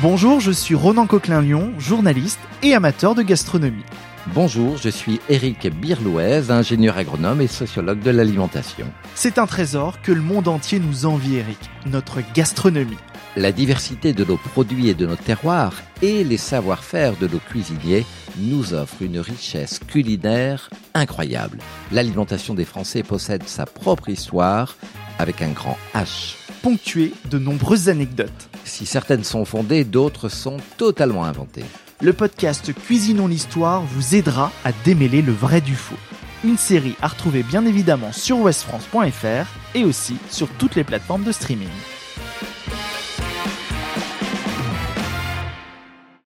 Bonjour, je suis Ronan Coquelin-Lyon, journaliste et amateur de gastronomie. Bonjour, je suis Éric Birlouez, ingénieur agronome et sociologue de l'alimentation. C'est un trésor que le monde entier nous envie, Éric, notre gastronomie. La diversité de nos produits et de nos terroirs et les savoir-faire de nos cuisiniers nous offrent une richesse culinaire incroyable. L'alimentation des Français possède sa propre histoire avec un grand H. Ponctué de nombreuses anecdotes. Si certaines sont fondées, d'autres sont totalement inventées. Le podcast Cuisinons l'histoire vous aidera à démêler le vrai du faux. Une série à retrouver bien évidemment sur westfrance.fr et aussi sur toutes les plateformes de streaming.